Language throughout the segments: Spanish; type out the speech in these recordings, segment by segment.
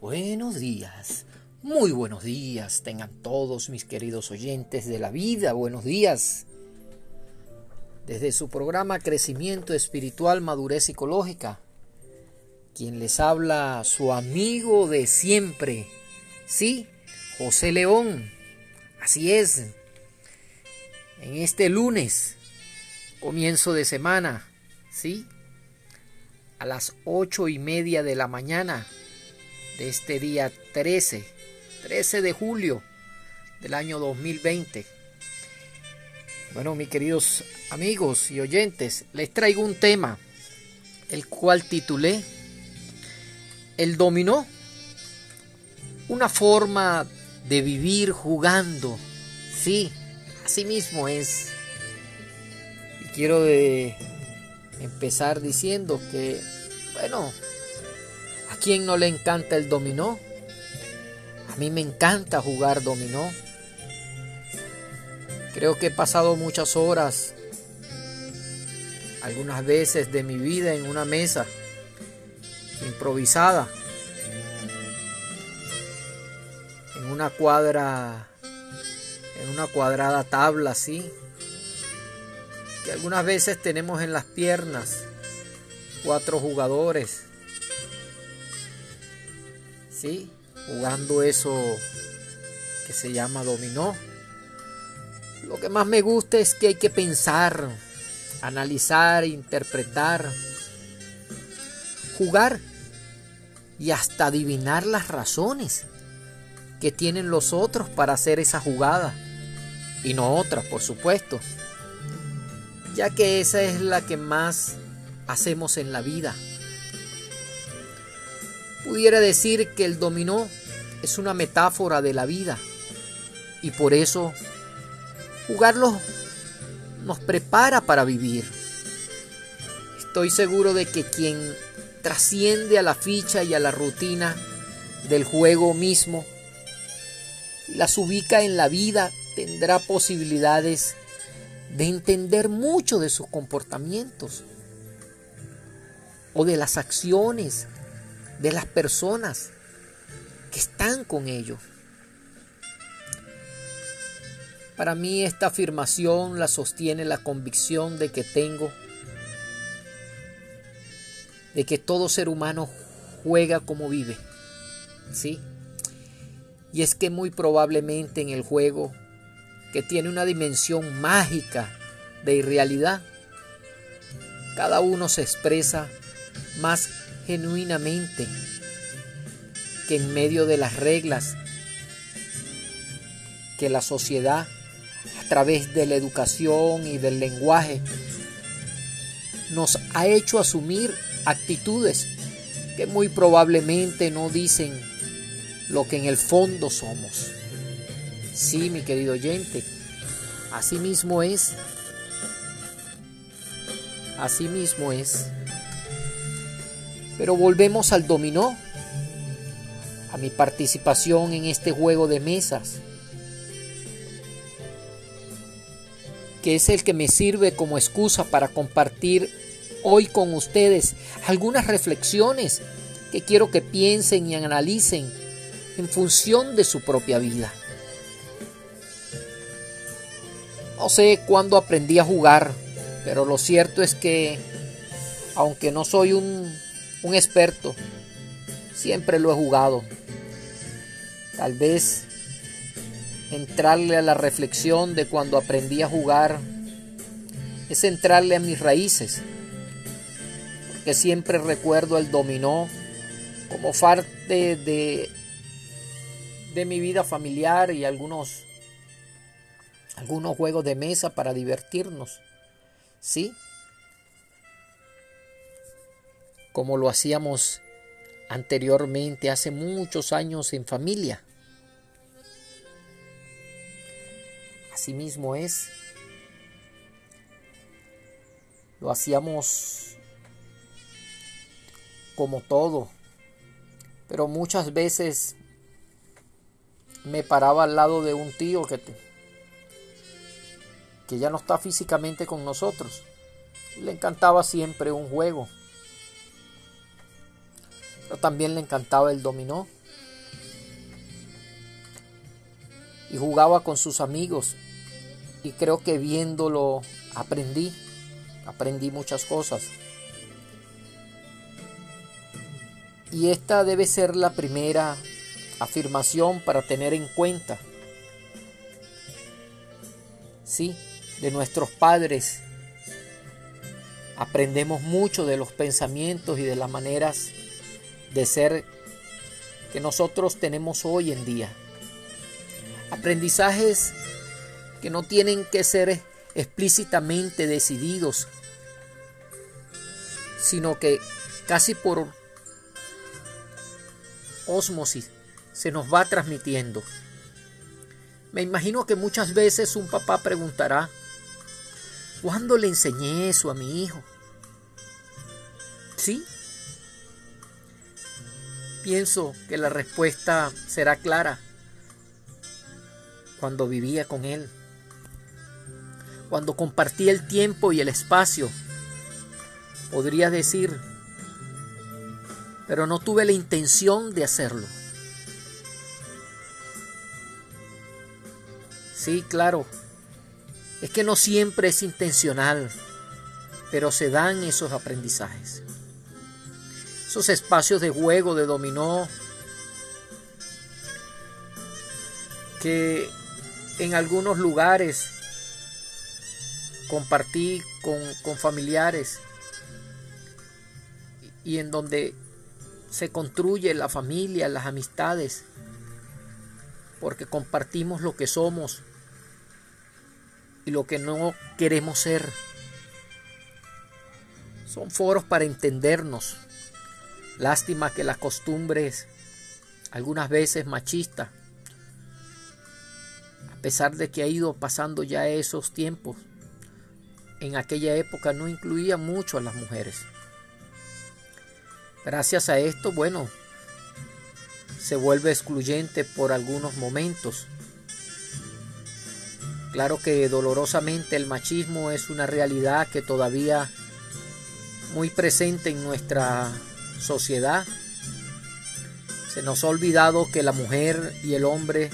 Buenos días, muy buenos días, tengan todos mis queridos oyentes de la vida, buenos días. Desde su programa Crecimiento Espiritual, Madurez Psicológica, quien les habla su amigo de siempre, sí, José León, así es, en este lunes, comienzo de semana, sí, a las ocho y media de la mañana de este día 13, 13 de julio del año 2020. Bueno, mis queridos amigos y oyentes, les traigo un tema, el cual titulé El dominó, una forma de vivir jugando. Sí, así mismo es. Y quiero de empezar diciendo que, bueno, quién no le encanta el dominó? A mí me encanta jugar dominó. Creo que he pasado muchas horas, algunas veces de mi vida en una mesa improvisada, en una cuadra, en una cuadrada tabla así, que algunas veces tenemos en las piernas cuatro jugadores ¿sí? Jugando eso que se llama dominó. Lo que más me gusta es que hay que pensar, analizar, interpretar, jugar y hasta adivinar las razones que tienen los otros para hacer esa jugada y no otras, por supuesto, ya que esa es la que más hacemos en la vida Pudiera decir que el dominó es una metáfora de la vida y por eso jugarlo nos prepara para vivir. Estoy seguro de que quien trasciende a la ficha y a la rutina del juego mismo, las ubica en la vida, tendrá posibilidades de entender mucho de sus comportamientos o de las acciones de las personas que están con ellos. Para mí esta afirmación la sostiene la convicción de que tengo de que todo ser humano juega como vive. ¿Sí? Y es que muy probablemente en el juego que tiene una dimensión mágica de irrealidad, cada uno se expresa más genuinamente que en medio de las reglas que la sociedad a través de la educación y del lenguaje nos ha hecho asumir actitudes que muy probablemente no dicen lo que en el fondo somos. Sí, mi querido oyente, así mismo es. Así mismo es. Pero volvemos al dominó, a mi participación en este juego de mesas, que es el que me sirve como excusa para compartir hoy con ustedes algunas reflexiones que quiero que piensen y analicen en función de su propia vida. No sé cuándo aprendí a jugar, pero lo cierto es que, aunque no soy un un experto. Siempre lo he jugado. Tal vez entrarle a la reflexión de cuando aprendí a jugar es entrarle a mis raíces. Porque siempre recuerdo el dominó como parte de, de mi vida familiar y algunos, algunos juegos de mesa para divertirnos. ¿Sí? Como lo hacíamos anteriormente, hace muchos años en familia. Asimismo es, lo hacíamos como todo, pero muchas veces me paraba al lado de un tío que, que ya no está físicamente con nosotros. Le encantaba siempre un juego pero también le encantaba el dominó. Y jugaba con sus amigos. Y creo que viéndolo aprendí. Aprendí muchas cosas. Y esta debe ser la primera afirmación para tener en cuenta. Sí, de nuestros padres. Aprendemos mucho de los pensamientos y de las maneras de ser que nosotros tenemos hoy en día. Aprendizajes que no tienen que ser explícitamente decididos, sino que casi por osmosis se nos va transmitiendo. Me imagino que muchas veces un papá preguntará, ¿cuándo le enseñé eso a mi hijo? ¿Sí? Pienso que la respuesta será clara cuando vivía con él, cuando compartía el tiempo y el espacio. Podría decir, pero no tuve la intención de hacerlo. Sí, claro, es que no siempre es intencional, pero se dan esos aprendizajes esos espacios de juego, de dominó, que en algunos lugares compartí con, con familiares y en donde se construye la familia, las amistades, porque compartimos lo que somos y lo que no queremos ser. Son foros para entendernos, Lástima que las costumbres, algunas veces machistas, a pesar de que ha ido pasando ya esos tiempos, en aquella época no incluía mucho a las mujeres. Gracias a esto, bueno, se vuelve excluyente por algunos momentos. Claro que dolorosamente el machismo es una realidad que todavía muy presente en nuestra sociedad. Se nos ha olvidado que la mujer y el hombre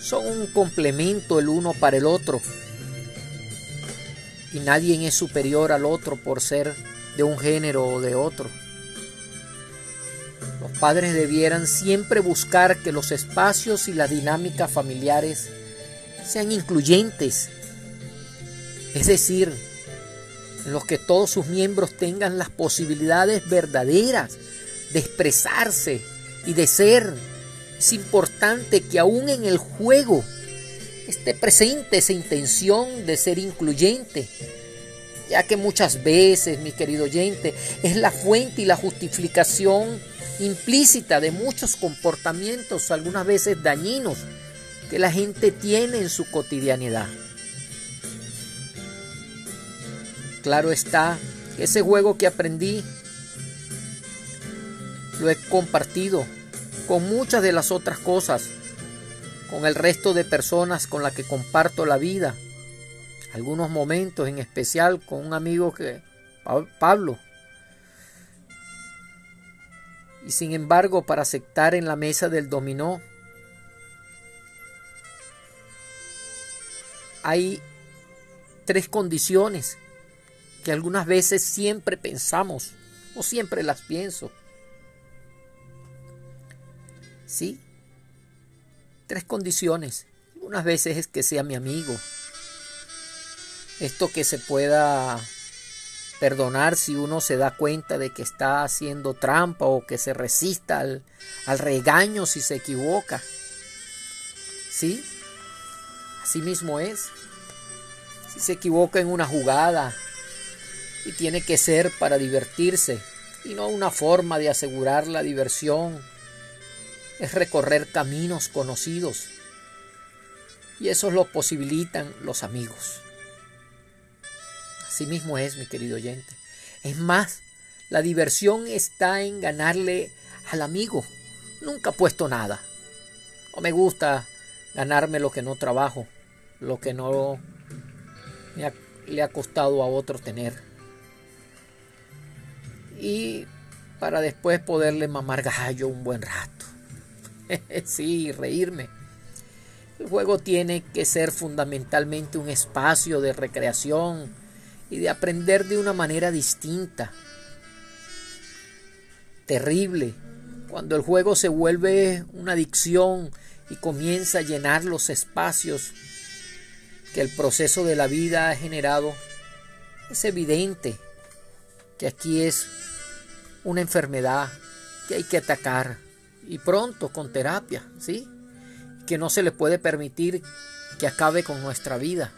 son un complemento el uno para el otro. Y nadie es superior al otro por ser de un género o de otro. Los padres debieran siempre buscar que los espacios y las dinámicas familiares sean incluyentes. Es decir, en los que todos sus miembros tengan las posibilidades verdaderas de expresarse y de ser. Es importante que aún en el juego esté presente esa intención de ser incluyente, ya que muchas veces, mi querido oyente, es la fuente y la justificación implícita de muchos comportamientos, algunas veces dañinos, que la gente tiene en su cotidianidad. Claro está, ese juego que aprendí lo he compartido con muchas de las otras cosas, con el resto de personas con las que comparto la vida, algunos momentos en especial con un amigo que Pablo. Y sin embargo, para aceptar en la mesa del dominó, hay tres condiciones que algunas veces siempre pensamos o siempre las pienso. ¿Sí? Tres condiciones. Algunas veces es que sea mi amigo. Esto que se pueda perdonar si uno se da cuenta de que está haciendo trampa o que se resista al, al regaño si se equivoca. ¿Sí? Así mismo es. Si se equivoca en una jugada, y tiene que ser para divertirse y no una forma de asegurar la diversión. Es recorrer caminos conocidos y eso lo posibilitan los amigos. Así mismo es, mi querido oyente. Es más, la diversión está en ganarle al amigo. Nunca puesto nada. No me gusta ganarme lo que no trabajo, lo que no le ha costado a otro tener y para después poderle mamar gallo un buen rato. sí, reírme. El juego tiene que ser fundamentalmente un espacio de recreación y de aprender de una manera distinta. Terrible cuando el juego se vuelve una adicción y comienza a llenar los espacios que el proceso de la vida ha generado, es evidente que aquí es una enfermedad que hay que atacar y pronto con terapia, ¿sí? Que no se le puede permitir que acabe con nuestra vida.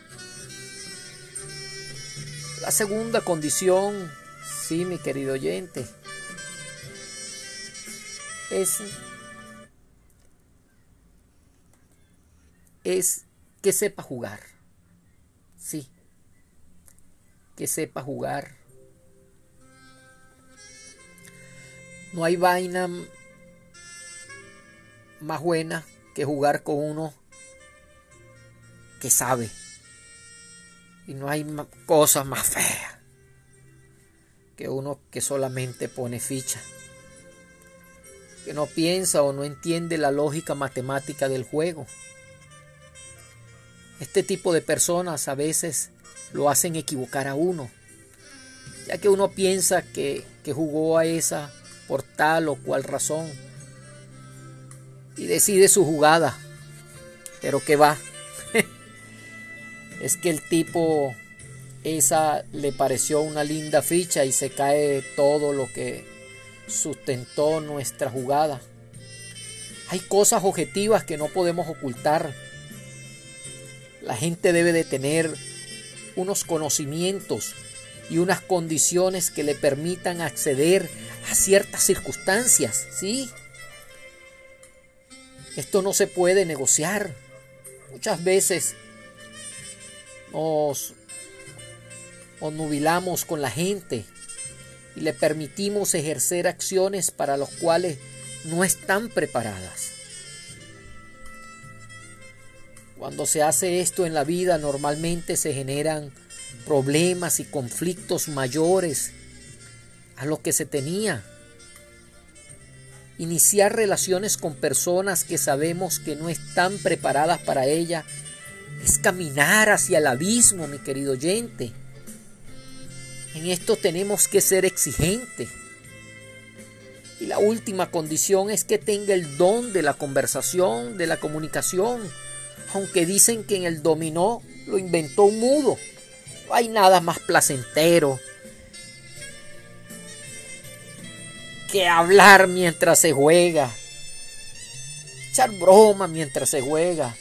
La segunda condición, sí, mi querido oyente, es es que sepa jugar. Sí. Que sepa jugar No hay vaina más buena que jugar con uno que sabe. Y no hay cosas más feas que uno que solamente pone ficha. Que no piensa o no entiende la lógica matemática del juego. Este tipo de personas a veces lo hacen equivocar a uno, ya que uno piensa que, que jugó a esa por tal o cual razón y decide su jugada. Pero que va. es que el tipo esa le pareció una linda ficha y se cae todo lo que sustentó nuestra jugada. Hay cosas objetivas que no podemos ocultar. La gente debe de tener unos conocimientos y unas condiciones que le permitan acceder a ciertas circunstancias, ¿sí? Esto no se puede negociar. Muchas veces nos, nubilamos con la gente y le permitimos ejercer acciones para las cuales no están preparadas. Cuando se hace esto en la vida normalmente se generan problemas y conflictos mayores a lo que se tenía. Iniciar relaciones con personas que sabemos que no están preparadas para ella es caminar hacia el abismo, mi querido oyente. En esto tenemos que ser exigentes. Y la última condición es que tenga el don de la conversación, de la comunicación. Aunque dicen que en el dominó lo inventó un mudo. No hay nada más placentero hablar mientras se juega. Echar broma mientras se juega.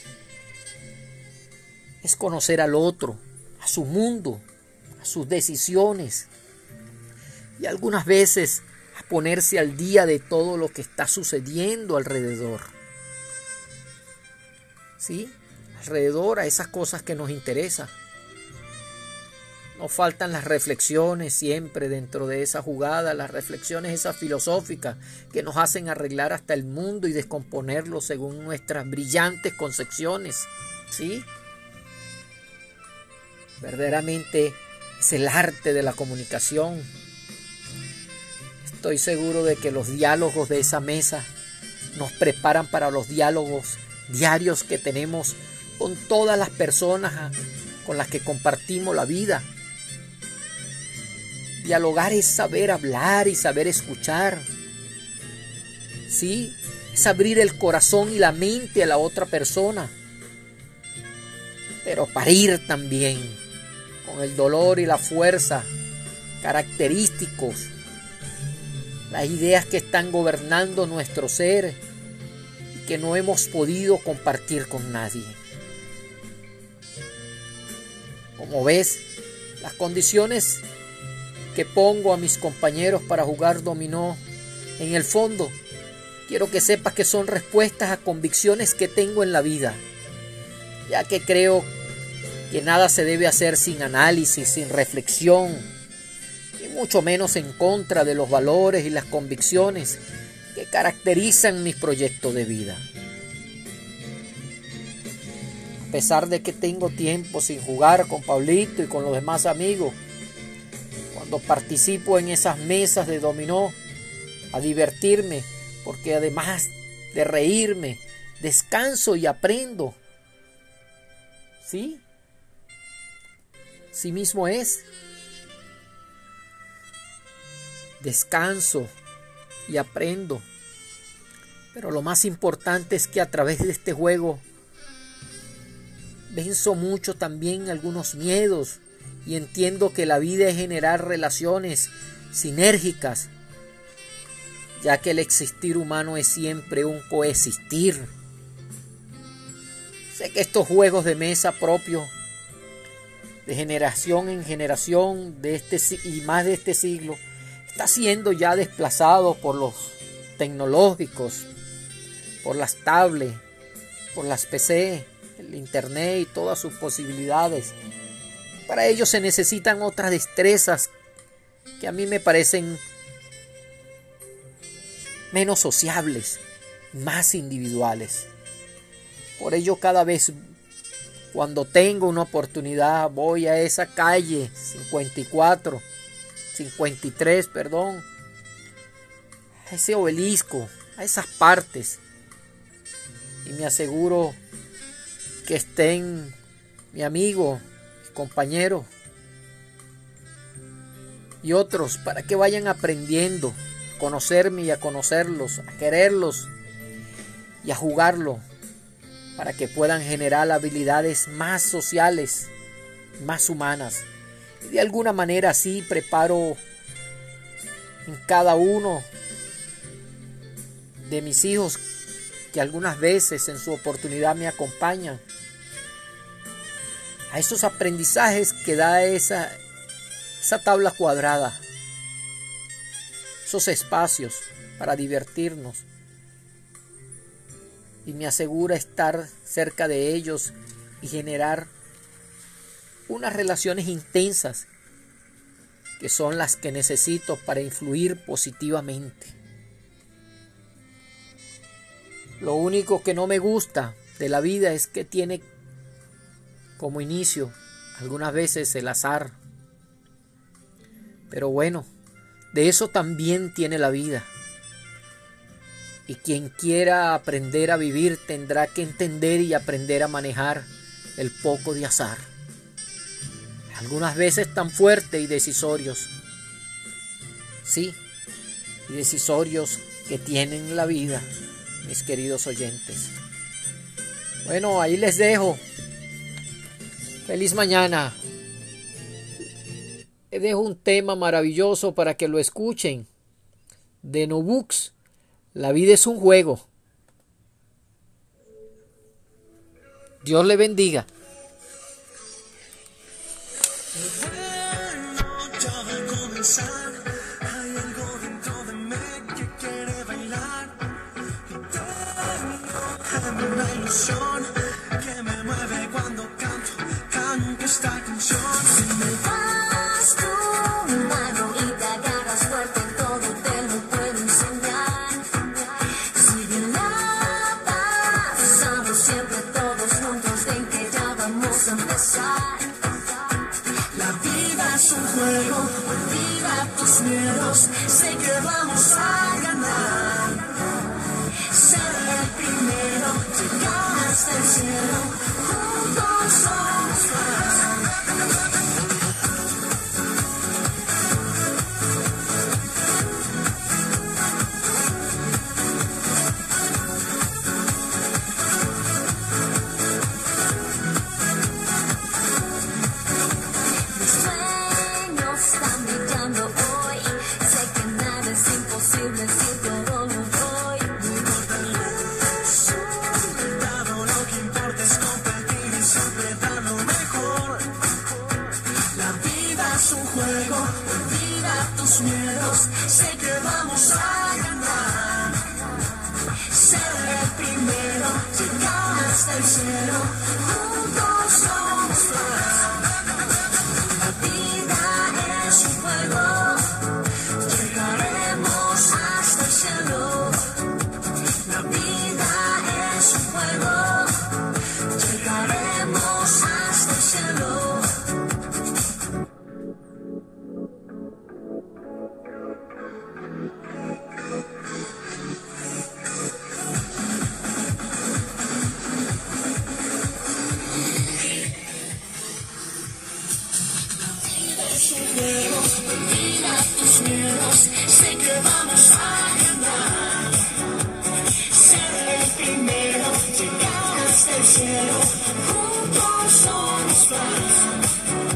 Es conocer al otro, a su mundo, a sus decisiones. Y algunas veces a ponerse al día de todo lo que está sucediendo alrededor. ¿Sí? Alrededor a esas cosas que nos interesan. No faltan las reflexiones siempre dentro de esa jugada, las reflexiones esas filosóficas que nos hacen arreglar hasta el mundo y descomponerlo según nuestras brillantes concepciones. ¿Sí? Verdaderamente es el arte de la comunicación. Estoy seguro de que los diálogos de esa mesa nos preparan para los diálogos diarios que tenemos con todas las personas con las que compartimos la vida Dialogar es saber hablar y saber escuchar. Sí, es abrir el corazón y la mente a la otra persona. Pero parir también con el dolor y la fuerza característicos, las ideas que están gobernando nuestro ser y que no hemos podido compartir con nadie. Como ves, las condiciones que pongo a mis compañeros para jugar dominó, en el fondo, quiero que sepas que son respuestas a convicciones que tengo en la vida, ya que creo que nada se debe hacer sin análisis, sin reflexión, y mucho menos en contra de los valores y las convicciones que caracterizan mis proyectos de vida. A pesar de que tengo tiempo sin jugar con Pablito y con los demás amigos, cuando participo en esas mesas de dominó, a divertirme, porque además de reírme, descanso y aprendo ¿Sí? Sí mismo es. Descanso y aprendo. Pero lo más importante es que a través de este juego venzo mucho también algunos miedos y entiendo que la vida es generar relaciones sinérgicas, ya que el existir humano es siempre un coexistir. Sé que estos juegos de mesa propios de generación en generación de este y más de este siglo está siendo ya desplazado por los tecnológicos, por las tablets, por las PC, el internet y todas sus posibilidades. Para ello se necesitan otras destrezas que a mí me parecen menos sociables, más individuales. Por ello cada vez cuando tengo una oportunidad voy a esa calle 54, 53, perdón, a ese obelisco, a esas partes. Y me aseguro que estén mi amigo, mi compañero y otros para que vayan aprendiendo a conocerme y a conocerlos, a quererlos y a jugarlo para que puedan generar habilidades más sociales, más humanas. De alguna manera así preparo en cada uno de mis hijos que algunas veces en su oportunidad me acompañan a esos aprendizajes que da esa, esa tabla cuadrada, esos espacios para divertirnos, y me asegura estar cerca de ellos y generar unas relaciones intensas que son las que necesito para influir positivamente. Lo único que no me gusta de la vida es que tiene como inicio algunas veces el azar. Pero bueno, de eso también tiene la vida. Y quien quiera aprender a vivir tendrá que entender y aprender a manejar el poco de azar. Algunas veces tan fuerte y decisorios. Sí, y decisorios que tienen la vida, mis queridos oyentes. Bueno, ahí les dejo. Feliz mañana. Dejo un tema maravilloso para que lo escuchen. De No Books la vida es un juego. Dios le bendiga.